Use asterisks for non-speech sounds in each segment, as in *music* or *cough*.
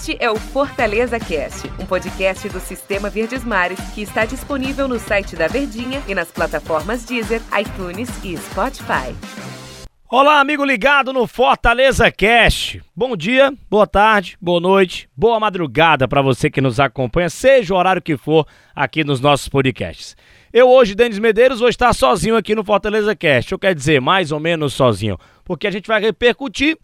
Este é o Fortaleza Cast, um podcast do Sistema Verdes Mares que está disponível no site da Verdinha e nas plataformas Deezer, iTunes e Spotify. Olá, amigo ligado no Fortaleza Cast. Bom dia, boa tarde, boa noite, boa madrugada para você que nos acompanha, seja o horário que for aqui nos nossos podcasts. Eu hoje, Denis Medeiros, vou estar sozinho aqui no Fortaleza Cast. Eu quero dizer, mais ou menos sozinho, porque a gente vai repercutir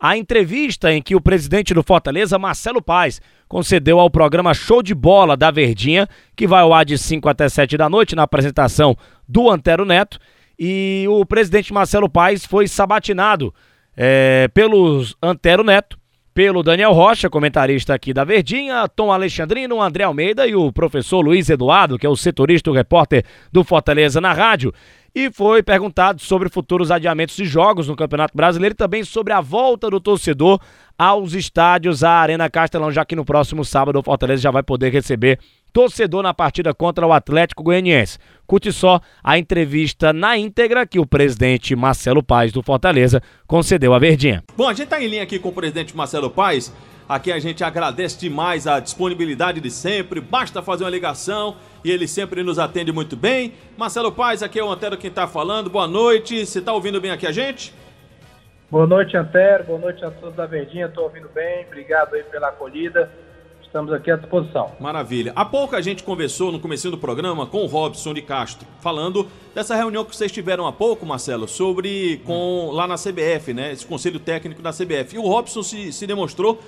a entrevista em que o presidente do Fortaleza, Marcelo Paes, concedeu ao programa Show de Bola da Verdinha, que vai ao ar de 5 até 7 da noite, na apresentação do Antero Neto. E o presidente Marcelo Paes foi sabatinado é, pelos Antero Neto, pelo Daniel Rocha, comentarista aqui da Verdinha, Tom Alexandrino, André Almeida e o professor Luiz Eduardo, que é o setorista, o repórter do Fortaleza na rádio. E foi perguntado sobre futuros adiamentos de jogos no Campeonato Brasileiro e também sobre a volta do torcedor aos estádios, à Arena Castelão, já que no próximo sábado o Fortaleza já vai poder receber torcedor na partida contra o Atlético Goianiense. Curte só a entrevista na íntegra que o presidente Marcelo Paes do Fortaleza concedeu à Verdinha. Bom, a gente está em linha aqui com o presidente Marcelo Paes. Aqui a gente agradece demais a disponibilidade de sempre. Basta fazer uma ligação e ele sempre nos atende muito bem. Marcelo Paes, aqui é o Antero quem está falando. Boa noite. Você está ouvindo bem aqui a gente? Boa noite, Antero. Boa noite a todos da Verdinha. Estou ouvindo bem. Obrigado aí pela acolhida. Estamos aqui à disposição. Maravilha. Há pouco a gente conversou no começo do programa com o Robson de Castro, falando dessa reunião que vocês tiveram há pouco, Marcelo, sobre com lá na CBF, né? Esse conselho técnico da CBF. E o Robson se, se demonstrou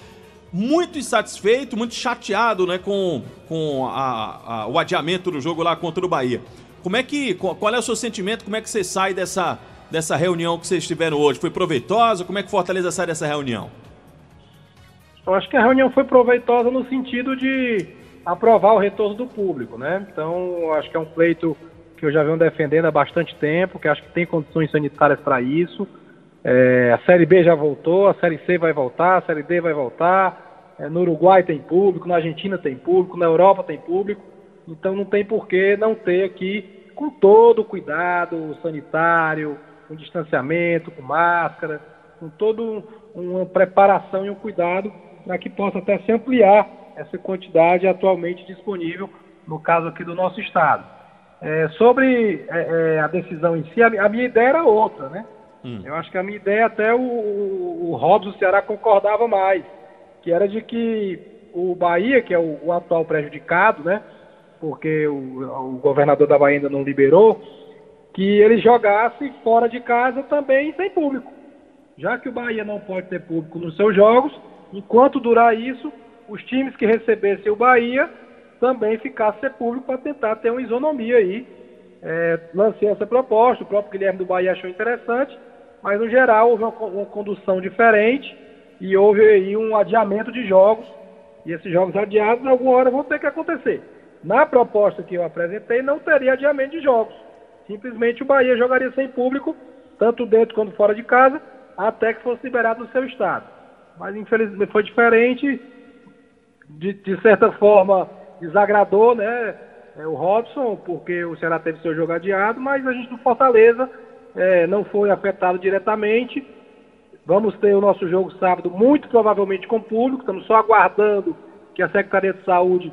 muito insatisfeito, muito chateado, né, com, com a, a, o adiamento do jogo lá contra o Bahia. Como é que, qual é o seu sentimento? Como é que você sai dessa, dessa reunião que vocês tiveram hoje? Foi proveitosa? Como é que Fortaleza sai dessa reunião? Eu acho que a reunião foi proveitosa no sentido de aprovar o retorno do público, né? Então, acho que é um pleito que eu já venho defendendo há bastante tempo, que acho que tem condições sanitárias para isso. É, a Série B já voltou, a Série C vai voltar, a Série D vai voltar. É, no Uruguai tem público, na Argentina tem público, na Europa tem público. Então não tem por que não ter aqui, com todo o cuidado sanitário, com distanciamento, com máscara, com toda uma preparação e um cuidado para que possa até se ampliar essa quantidade atualmente disponível, no caso aqui do nosso estado. É, sobre é, é a decisão em si, a, a, minha ideia era outra, né? Hum. Eu acho que a minha ideia até o, o, o Robson Ceará concordava mais, que era de que o Bahia, que é o, o atual prejudicado, né? Porque o, o governador da Bahia ainda não liberou, que ele jogasse fora de casa também sem público. Já que o Bahia não pode ter público nos seus jogos, Enquanto durar isso, os times que recebessem o Bahia também ficassem sem público para tentar ter uma isonomia aí. É, lancei essa proposta, o próprio Guilherme do Bahia achou interessante, mas no geral houve uma, uma condução diferente e houve aí um adiamento de jogos, e esses jogos adiados, alguma hora vão ter que acontecer. Na proposta que eu apresentei, não teria adiamento de jogos. Simplesmente o Bahia jogaria sem público, tanto dentro quanto fora de casa, até que fosse liberado no seu estado mas infelizmente foi diferente. De, de certa forma, desagradou né, é, o Robson, porque o Ceará teve seu jogo adiado, mas a gente do Fortaleza é, não foi afetado diretamente. Vamos ter o nosso jogo sábado, muito provavelmente com público. Estamos só aguardando que a Secretaria de Saúde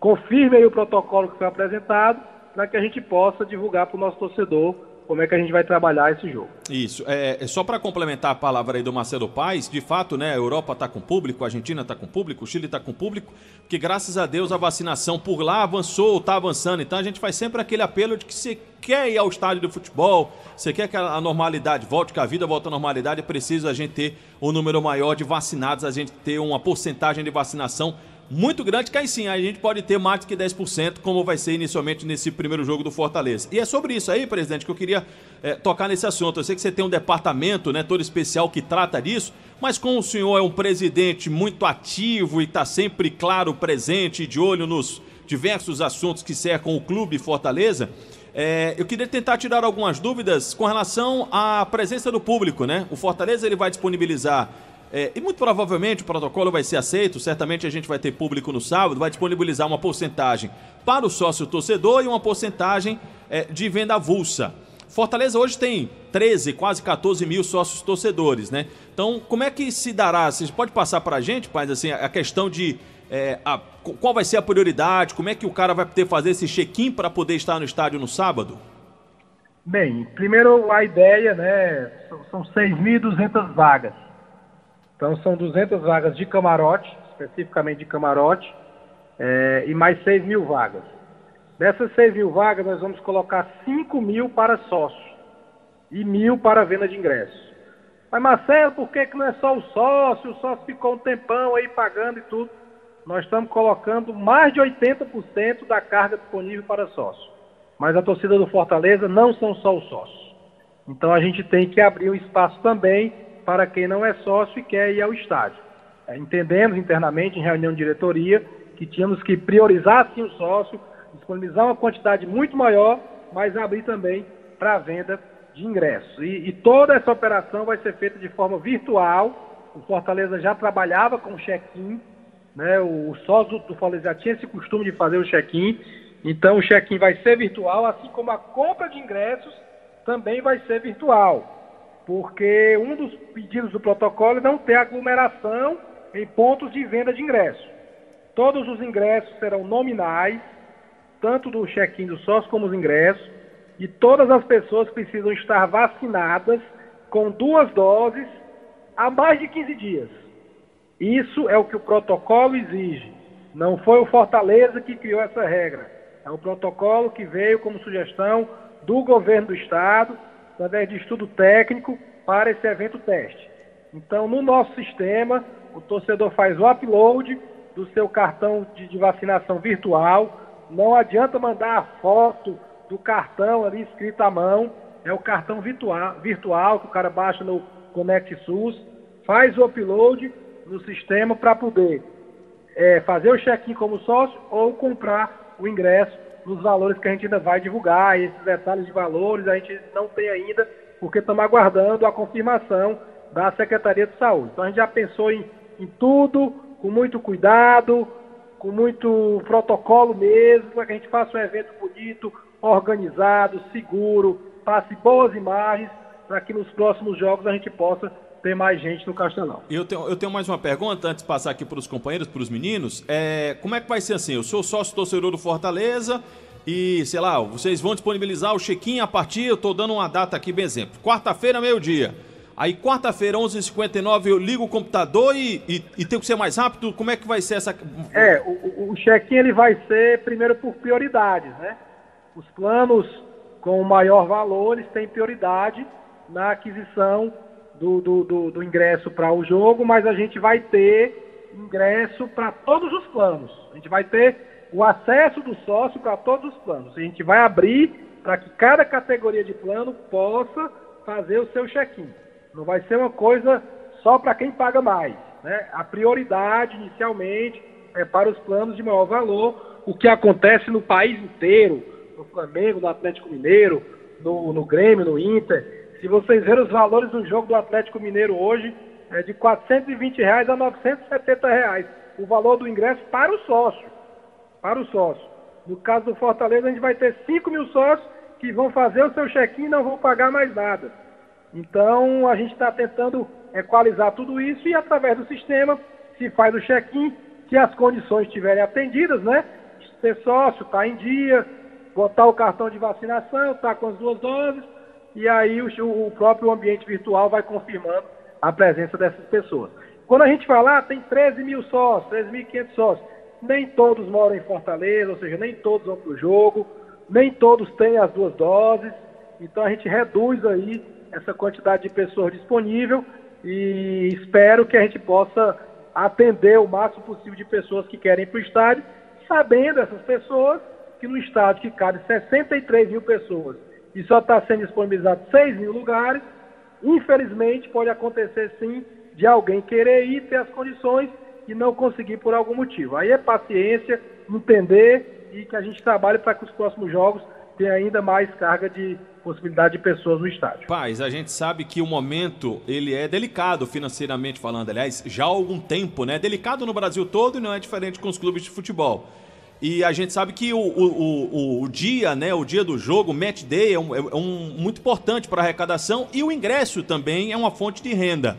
confirme o protocolo que foi apresentado para que a gente possa divulgar para o nosso torcedor como é que a gente vai trabalhar esse jogo. Isso. É, é só para complementar a palavra aí do Marcelo Paes, de fato, né, a Europa está com público, a Argentina está com público, o Chile está com público, que graças a Deus a vacinação por lá avançou, está avançando. Então a gente faz sempre aquele apelo de que você quer ir ao estádio de futebol, você quer que a normalidade volte, que a vida volte à normalidade, é preciso a gente ter um número maior de vacinados, a gente ter uma porcentagem de vacinação muito grande, que aí sim a gente pode ter mais que 10%, como vai ser inicialmente nesse primeiro jogo do Fortaleza. E é sobre isso aí, presidente, que eu queria é, tocar nesse assunto. Eu sei que você tem um departamento né, todo especial que trata disso, mas como o senhor é um presidente muito ativo e está sempre, claro, presente e de olho nos diversos assuntos que cercam o clube Fortaleza, é, eu queria tentar tirar algumas dúvidas com relação à presença do público, né? O Fortaleza ele vai disponibilizar é, e muito provavelmente o protocolo vai ser aceito, certamente a gente vai ter público no sábado, vai disponibilizar uma porcentagem para o sócio torcedor e uma porcentagem é, de venda avulsa. Fortaleza hoje tem 13, quase 14 mil sócios torcedores, né? Então, como é que se dará? Você pode passar para a gente, pai, assim, a questão de é, a, qual vai ser a prioridade? Como é que o cara vai poder fazer esse check-in para poder estar no estádio no sábado? Bem, primeiro a ideia, né, são 6.200 vagas. Então são 200 vagas de camarote, especificamente de camarote, é, e mais 6 mil vagas. Dessas 6 mil vagas, nós vamos colocar 5 mil para sócio e mil para venda de ingressos. Mas Marcelo, por que, que não é só o sócio? O sócio ficou um tempão aí pagando e tudo. Nós estamos colocando mais de 80% da carga disponível para sócio mas a torcida do Fortaleza não são só os sócios. Então a gente tem que abrir um espaço também para quem não é sócio e quer ir ao estádio. É, entendemos internamente, em reunião de diretoria, que tínhamos que priorizar sim o sócio, disponibilizar uma quantidade muito maior, mas abrir também para a venda de ingressos. E, e, toda essa operação vai ser feita de forma virtual. O Fortaleza já trabalhava com check-in, né? o, o sócio do Fortaleza já tinha esse costume de fazer o check-in então o check-in vai ser virtual, assim como a compra de ingressos também vai ser virtual, porque um dos pedidos do protocolo é não ter aglomeração em pontos de venda de ingressos. Todos os ingressos serão nominais, tanto do check-in do sócio como os ingressos, e todas as pessoas precisam estar vacinadas com duas doses há mais de 15 dias. Isso é o que o protocolo exige. Não foi o Fortaleza que criou essa regra. É um protocolo que veio como sugestão do governo do estado, através de estudo técnico, para esse evento teste. Então, no nosso sistema, o torcedor faz o upload do seu cartão de, de vacinação virtual. Não adianta mandar a foto do cartão ali escrito à mão. É o cartão virtual, virtual que o cara baixa no Connect SUS, faz o upload no sistema para poder é, fazer o check-in como sócio ou comprar o ingresso nos valores que a gente ainda vai divulgar. E esses detalhes de valores a gente não tem ainda, porque estamos aguardando a confirmação da Secretaria de Saúde. Então a gente já pensou em, em tudo, com muito cuidado, com muito protocolo mesmo, para que a gente faça um evento bonito, organizado, seguro, passe boas imagens, para que nos próximos jogos a gente possa ter mais gente no Castelão. Eu tenho, eu tenho mais uma pergunta antes de passar aqui para os companheiros, para os meninos. É, como é que vai ser assim? Eu sou sócio torcedor do Fortaleza e, sei lá, vocês vão disponibilizar o check-in a partir, eu estou dando uma data aqui, bem exemplo, quarta-feira, meio-dia. Aí, quarta-feira, 11h59, eu ligo o computador e, e, e tem que ser mais rápido? Como é que vai ser essa... É, o, o check-in ele vai ser, primeiro, por prioridades, né? Os planos com maior valor, eles têm prioridade na aquisição do, do, do, do ingresso para o jogo, mas a gente vai ter ingresso para todos os planos. A gente vai ter o acesso do sócio para todos os planos. A gente vai abrir para que cada categoria de plano possa fazer o seu check-in. Não vai ser uma coisa só para quem paga mais. Né? A prioridade inicialmente é para os planos de maior valor, o que acontece no país inteiro, no Flamengo, no Atlético Mineiro, no, no Grêmio, no Inter. Se vocês verem os valores do jogo do Atlético Mineiro hoje, é de 420 reais a 970 reais. O valor do ingresso para o sócio. Para o sócio. No caso do Fortaleza, a gente vai ter 5 mil sócios que vão fazer o seu check-in e não vão pagar mais nada. Então, a gente está tentando equalizar tudo isso e, através do sistema, se faz o check-in, se as condições estiverem atendidas, né? Ser sócio, estar tá em dia, botar o cartão de vacinação, estar tá com as duas doses, e aí o, o próprio ambiente virtual vai confirmando a presença dessas pessoas. Quando a gente fala, ah, tem 13 mil sócios, 13.500 sócios, nem todos moram em Fortaleza, ou seja, nem todos vão para o jogo, nem todos têm as duas doses, então a gente reduz aí essa quantidade de pessoas disponível e espero que a gente possa atender o máximo possível de pessoas que querem ir para o estádio, sabendo essas pessoas que no estádio que cabe 63 mil pessoas e só está sendo disponibilizado 6 mil lugares. Infelizmente, pode acontecer sim de alguém querer ir, ter as condições e não conseguir por algum motivo. Aí é paciência, entender e que a gente trabalhe para que os próximos jogos tenham ainda mais carga de possibilidade de pessoas no estádio. Paz, a gente sabe que o momento ele é delicado financeiramente falando, aliás, já há algum tempo, né? Delicado no Brasil todo e não é diferente com os clubes de futebol. E a gente sabe que o, o, o, o dia, né, o dia do jogo, match day, é, um, é um muito importante para a arrecadação e o ingresso também é uma fonte de renda.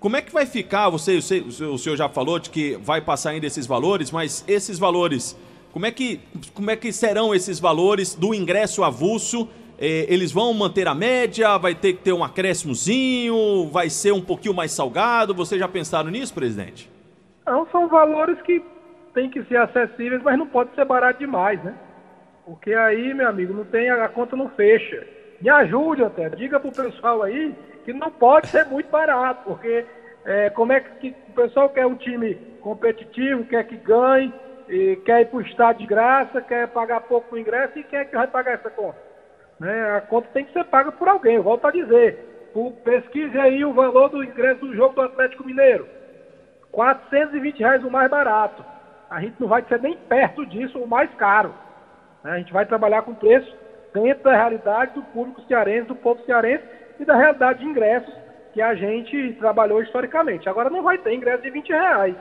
Como é que vai ficar? Você, você, o senhor já falou de que vai passar ainda esses valores, mas esses valores, como é que, como é que serão esses valores do ingresso avulso? Eh, eles vão manter a média? Vai ter que ter um acréscimozinho? Vai ser um pouquinho mais salgado? Vocês já pensaram nisso, presidente? Não, são valores que têm que ser acessíveis, mas não pode ser barato demais, né? Porque aí, meu amigo, não tem a conta não fecha. Me ajude até, diga pro pessoal aí que não pode ser muito barato, porque é, como é que, o pessoal quer um time competitivo, quer que ganhe, quer ir para o estádio de graça, quer pagar pouco o ingresso e quem é que vai pagar essa conta? Né? A conta tem que ser paga por alguém, eu volto a dizer. pesquise aí o valor do ingresso do jogo do Atlético Mineiro. 420 reais o mais barato. A gente não vai ser nem perto disso o mais caro. Né? A gente vai trabalhar com preço dentro da realidade do público cearense, do povo cearense e da realidade de ingressos que a gente trabalhou historicamente. Agora não vai ter ingresso de 20 reais.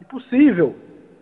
Impossível.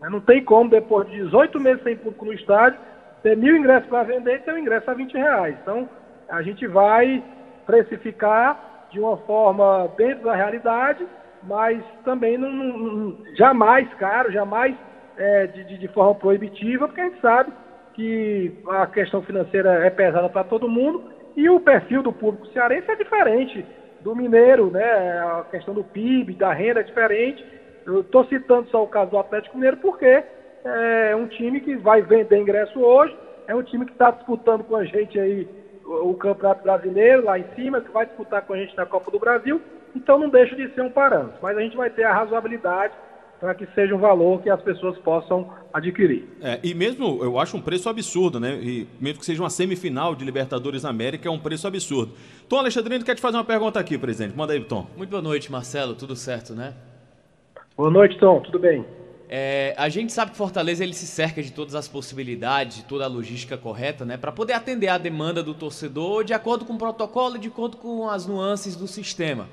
Não tem como, depois de 18 meses sem público no estádio, ter mil ingressos para vender e ter um ingresso a 20 reais. Então, a gente vai precificar de uma forma dentro da realidade, mas também não, não jamais caro, jamais é, de, de forma proibitiva, porque a gente sabe que a questão financeira é pesada para todo mundo e o perfil do público cearense é diferente do mineiro, né? A questão do PIB, da renda é diferente. Eu estou citando só o caso do Atlético Mineiro porque é um time que vai vender ingresso hoje, é um time que está disputando com a gente aí o Campeonato Brasileiro lá em cima, que vai disputar com a gente na Copa do Brasil, então não deixa de ser um parâmetro. Mas a gente vai ter a razoabilidade para que seja um valor que as pessoas possam adquirir. É, e mesmo, eu acho um preço absurdo, né? E mesmo que seja uma semifinal de Libertadores América, é um preço absurdo. Tom Alexandrino quer te fazer uma pergunta aqui, presidente. Manda aí, Tom. Muito boa noite, Marcelo. Tudo certo, né? Boa noite, Tom. Tudo bem? É, a gente sabe que Fortaleza ele se cerca de todas as possibilidades, de toda a logística correta, né, para poder atender a demanda do torcedor de acordo com o protocolo e de acordo com as nuances do sistema.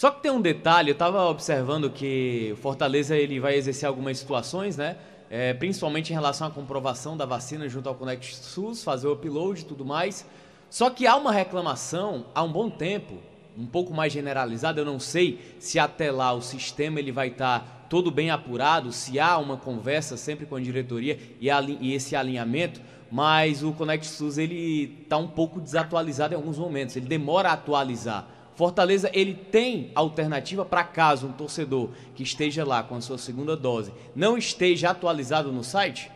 Só que tem um detalhe, eu estava observando que o Fortaleza ele vai exercer algumas situações, né? É, principalmente em relação à comprovação da vacina junto ao Connect SUS, fazer o upload e tudo mais. Só que há uma reclamação há um bom tempo, um pouco mais generalizada, eu não sei se até lá o sistema ele vai estar tá todo bem apurado, se há uma conversa sempre com a diretoria e, e esse alinhamento, mas o Connect SUS ele está um pouco desatualizado em alguns momentos, ele demora a atualizar. Fortaleza ele tem alternativa para caso um torcedor que esteja lá com a sua segunda dose não esteja atualizado no site?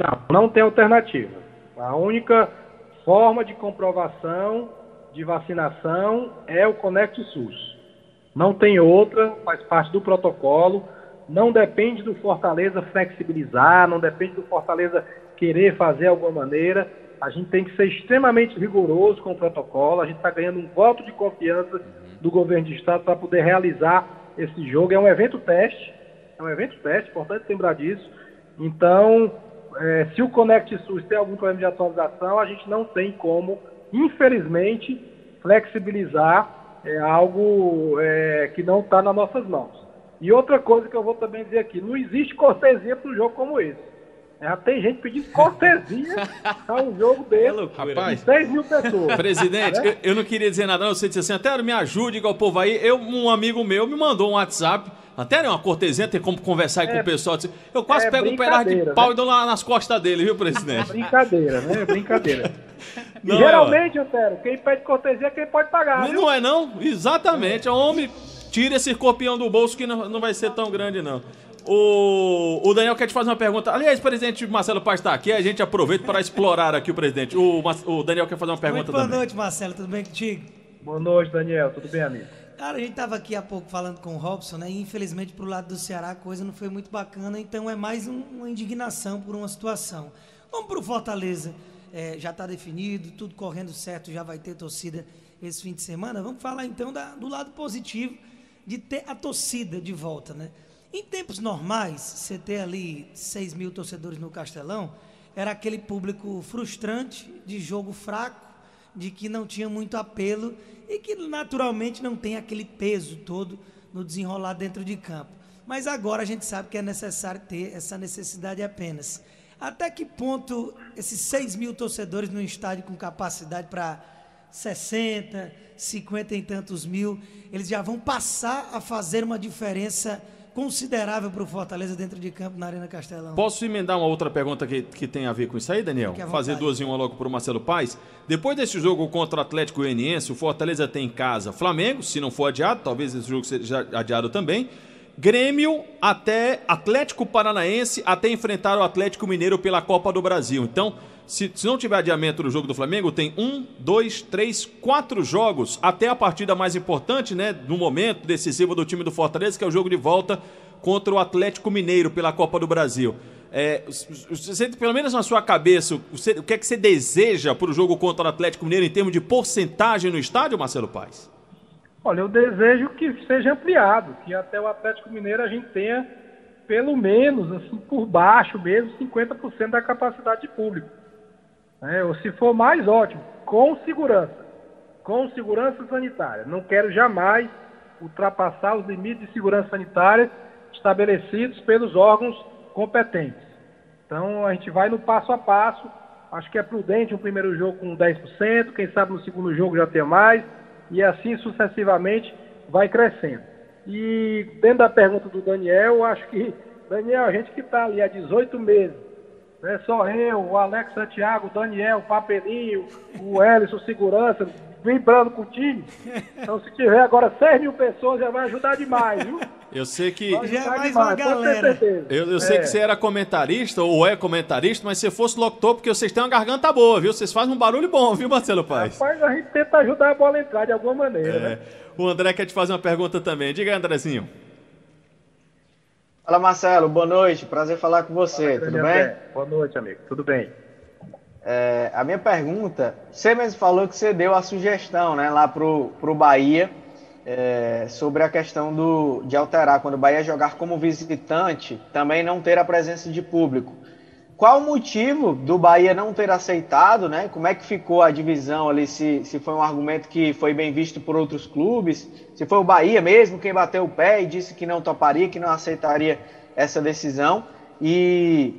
Não, não tem alternativa. A única forma de comprovação de vacinação é o Conect SUS. Não tem outra, faz parte do protocolo. Não depende do Fortaleza flexibilizar, não depende do Fortaleza querer fazer alguma maneira a gente tem que ser extremamente rigoroso com o protocolo. A gente está ganhando um voto de confiança do governo de estado para poder realizar esse jogo. É um evento teste, é um evento teste, importante lembrar disso. Então, é, se o Connect SUS tem algum problema de atualização, a gente não tem como, infelizmente, flexibilizar é, algo é, que não está nas nossas mãos. E outra coisa que eu vou também dizer aqui, não existe cortesia para um jogo como esse. Já tem gente pedindo cortesia a um jogo dele. *laughs* É Rapaz, 6 mil pessoas. Presidente, eu, eu, não queria dizer nada, não. Você disse assim, até me ajude igual o povo aí. Eu, um amigo meu me mandou um WhatsApp. Até uma cortesia, tem como conversar aí é, com o pessoal. Eu quase é pego um pedaço de pau né? e dou lá nas costas dele, viu, presidente? Brincadeira, né? Brincadeira. *laughs* Não, geralmente, Antero, quem pede cortesia é quem pode pagar. Não, não é, não? Exatamente. É. Homem tira esse corpião do bolso que não, não vai ser tão grande, não. O, o Daniel quer te fazer uma pergunta. Aliás, presidente Marcelo Paz está aqui, a gente aproveita para explorar aqui o presidente. O, o, Daniel quer fazer uma pergunta Muito boa também. noite, Marcelo. Tudo bem contigo? Boa noite, Daniel. Tudo bem, amigo? Cara, a gente estava aqui há pouco falando com o Robson, né? E infelizmente pro lado do Ceará a coisa não foi muito bacana, então é mais um, uma indignação por uma situação. Vamos pro Fortaleza. É, já está definido, tudo correndo certo, já vai ter torcida esse fim de semana. Vamos falar então da, do lado positivo de ter a torcida de volta, né? Em tempos normais, você ter ali 6 mil torcedores no Castelão, era aquele público frustrante, de jogo fraco, de que não tinha muito apelo e que naturalmente não tem aquele peso todo no desenrolar dentro de campo. Mas agora a gente sabe que é necessário ter essa necessidade apenas. Até que ponto esses 6 mil torcedores no estádio com capacidade para 60, 50 e tantos mil, eles já vão passar a fazer uma diferença considerável para o Fortaleza dentro de campo na Arena Castelão. Posso emendar uma outra pergunta que, que tem a ver com isso aí, Daniel? Fazer duas em uma logo para o Marcelo Paes. Depois desse jogo contra o Atlético Goianiense, o Fortaleza tem em casa Flamengo, se não for adiado, talvez esse jogo seja adiado também. Grêmio até Atlético Paranaense até enfrentar o Atlético Mineiro pela Copa do Brasil. Então, se, se, não tiver adiamento no jogo do Flamengo, tem um, dois, três, quatro jogos até a partida mais importante, né, no momento decisivo do time do Fortaleza, que é o jogo de volta contra o Atlético Mineiro pela Copa do Brasil. É, você, pelo menos na sua cabeça, você, o que é que você deseja para o jogo contra o Atlético Mineiro em termos de porcentagem no estádio, Marcelo Paes? Olha, eu desejo que seja ampliado, que até o Atlético Mineiro a gente tenha pelo menos, assim, por baixo mesmo, 50% da capacidade de público. É, ou se for mais, ótimo, com segurança. Com segurança sanitária. Não quero jamais ultrapassar os limites de segurança sanitária estabelecidos pelos órgãos competentes. Então a gente vai no passo a passo. Acho que é prudente um primeiro jogo com 10%, quem sabe no segundo jogo já ter mais, e assim sucessivamente vai crescendo. E dentro da pergunta do Daniel, acho que, Daniel, a gente que está ali há 18 meses é só eu, o Alex Santiago, o Daniel, o Papelinho, o Ellison Segurança, vibrando com o time. Então, se tiver agora 6 mil pessoas, já vai ajudar demais, viu? Eu sei que. Já é mais demais, uma galera. Eu, eu sei é. que você era comentarista, ou é comentarista, mas se fosse locutor, porque vocês têm uma garganta boa, viu? Vocês fazem um barulho bom, viu, Marcelo Paz? Rapaz, a gente tenta ajudar a bola a entrar de alguma maneira, é. né? O André quer te fazer uma pergunta também. Diga aí, Andrezinho. Fala Marcelo, boa noite, prazer falar com você, Fala, tudo bem? Boa noite, amigo, tudo bem. É, a minha pergunta, você mesmo falou que você deu a sugestão né, lá pro, pro Bahia é, sobre a questão do, de alterar, quando o Bahia jogar como visitante, também não ter a presença de público. Qual o motivo do Bahia não ter aceitado, né? Como é que ficou a divisão ali? Se, se foi um argumento que foi bem visto por outros clubes, se foi o Bahia mesmo quem bateu o pé e disse que não toparia, que não aceitaria essa decisão. E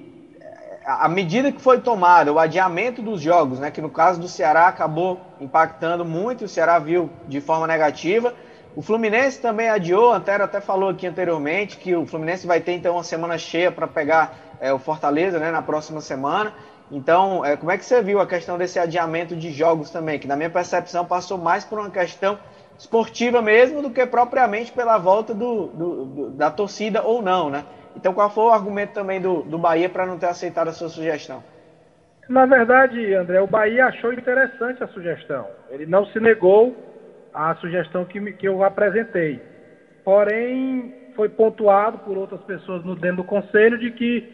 a medida que foi tomada, o adiamento dos jogos, né? Que no caso do Ceará acabou impactando muito, o Ceará viu de forma negativa. O Fluminense também adiou, Antero até falou aqui anteriormente que o Fluminense vai ter então uma semana cheia para pegar é, o Fortaleza né, na próxima semana. Então, é, como é que você viu a questão desse adiamento de jogos também? Que na minha percepção passou mais por uma questão esportiva mesmo do que propriamente pela volta do, do, do, da torcida ou não, né? Então, qual foi o argumento também do, do Bahia para não ter aceitado a sua sugestão? Na verdade, André, o Bahia achou interessante a sugestão. Ele não se negou à sugestão que, que eu apresentei. Porém, foi pontuado por outras pessoas no dentro do conselho de que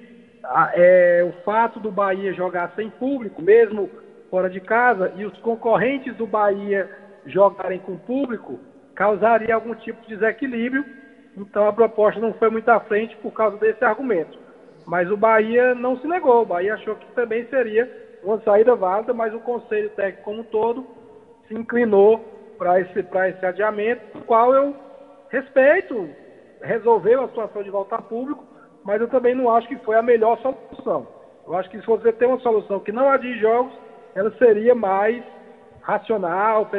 é, o fato do Bahia jogar sem público, mesmo fora de casa, e os concorrentes do Bahia jogarem com público, causaria algum tipo de desequilíbrio. Então a proposta não foi muito à frente por causa desse argumento. Mas o Bahia não se negou, o Bahia achou que também seria uma saída válida, mas o Conselho Técnico como um todo se inclinou para esse, esse adiamento, qual eu respeito, resolveu a situação de voltar público, mas eu também não acho que foi a melhor solução. Eu acho que se você tem uma solução que não adie jogos, ela seria mais racional,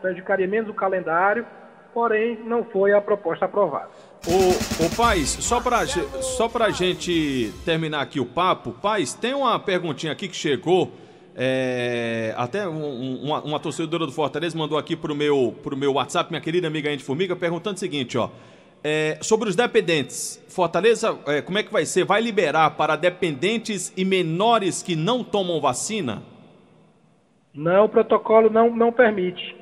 prejudicaria menos o calendário, porém não foi a proposta aprovada. O, o Paz, só para só a gente terminar aqui o papo, Paz, tem uma perguntinha aqui que chegou, é, até um, uma, uma, torcedora do Fortaleza mandou aqui pro meu, pro meu WhatsApp, minha querida amiga Andy Formiga, perguntando o seguinte, ó, é, sobre os dependentes, Fortaleza, é, como é que vai ser? Vai liberar para dependentes e menores que não tomam vacina? Não, o protocolo não, não permite.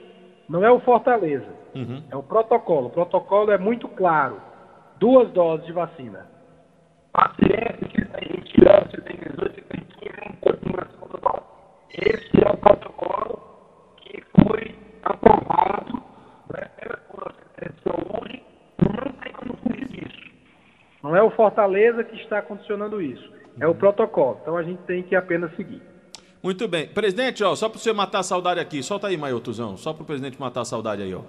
Não é o Fortaleza. Uhum. É o protocolo. O protocolo é muito claro. Duas doses de vacina. Paciente que tem 20 anos, que tem 18, que tem 15, não pode tomar segunda dose. Esse é o protocolo que foi aprovado né, por saúde não tem como fugir disso. Não é o Fortaleza que está condicionando isso, é o protocolo. Então a gente tem que apenas seguir. Muito bem. Presidente, ó, só para você matar a saudade aqui, solta aí, Maiotuzão, só para o presidente matar a saudade aí, ó.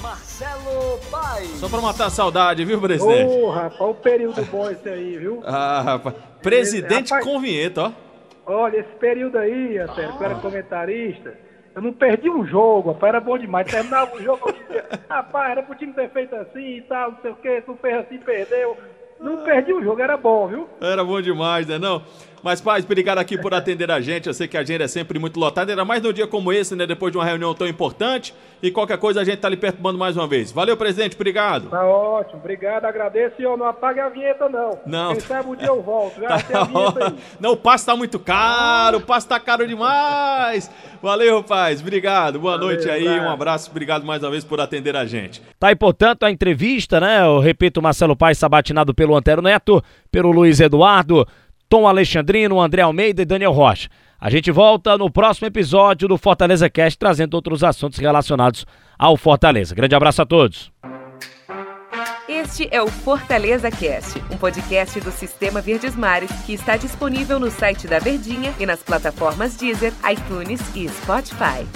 Marcelo Paes. Só pra matar a saudade, viu, presidente? Ô, rapaz, o período bom esse aí, viu? Ah, rapaz. Presidente Rapaz. com vinheta, ó. Olha, esse período aí, sério, que eu era comentarista, eu não perdi um jogo, rapaz, era bom demais. Terminava o jogo, eu dizia, *laughs* rapaz, era pro time ter feito assim e tal, não sei o quê, tu fez assim, perdeu. Não perdi um jogo, era bom, viu? Era bom demais, né não? Mas, pais, obrigado aqui por atender a gente. Eu sei que a agenda é sempre muito lotada, ainda mais num dia como esse, né? Depois de uma reunião tão importante. E qualquer coisa a gente tá lhe perturbando mais uma vez. Valeu, presidente, obrigado. Tá ótimo, obrigado, agradeço e ó, não apague a vinheta não. Não. Quem sabe o dia eu volto, já *laughs* Tá a vinheta aí. Não, o passe tá muito caro, o passe tá caro demais. Valeu, paz. Obrigado. Boa Valeu, noite aí. abraço. Um abraço. Obrigado mais uma vez por atender a gente. Tá aí, portanto, a entrevista, né? Eu repito, Marcelo Paes sabatinado pelo Antero Neto, pelo Luiz Eduardo, Tom Alexandrino, André Almeida e Daniel Rocha. A gente volta no próximo episódio do Fortaleza Cast, trazendo outros assuntos relacionados ao Fortaleza. Grande abraço a todos. Este é o Fortaleza Cast, um podcast do Sistema Verdes Mares que está disponível no site da Verdinha e nas plataformas Deezer, iTunes e Spotify.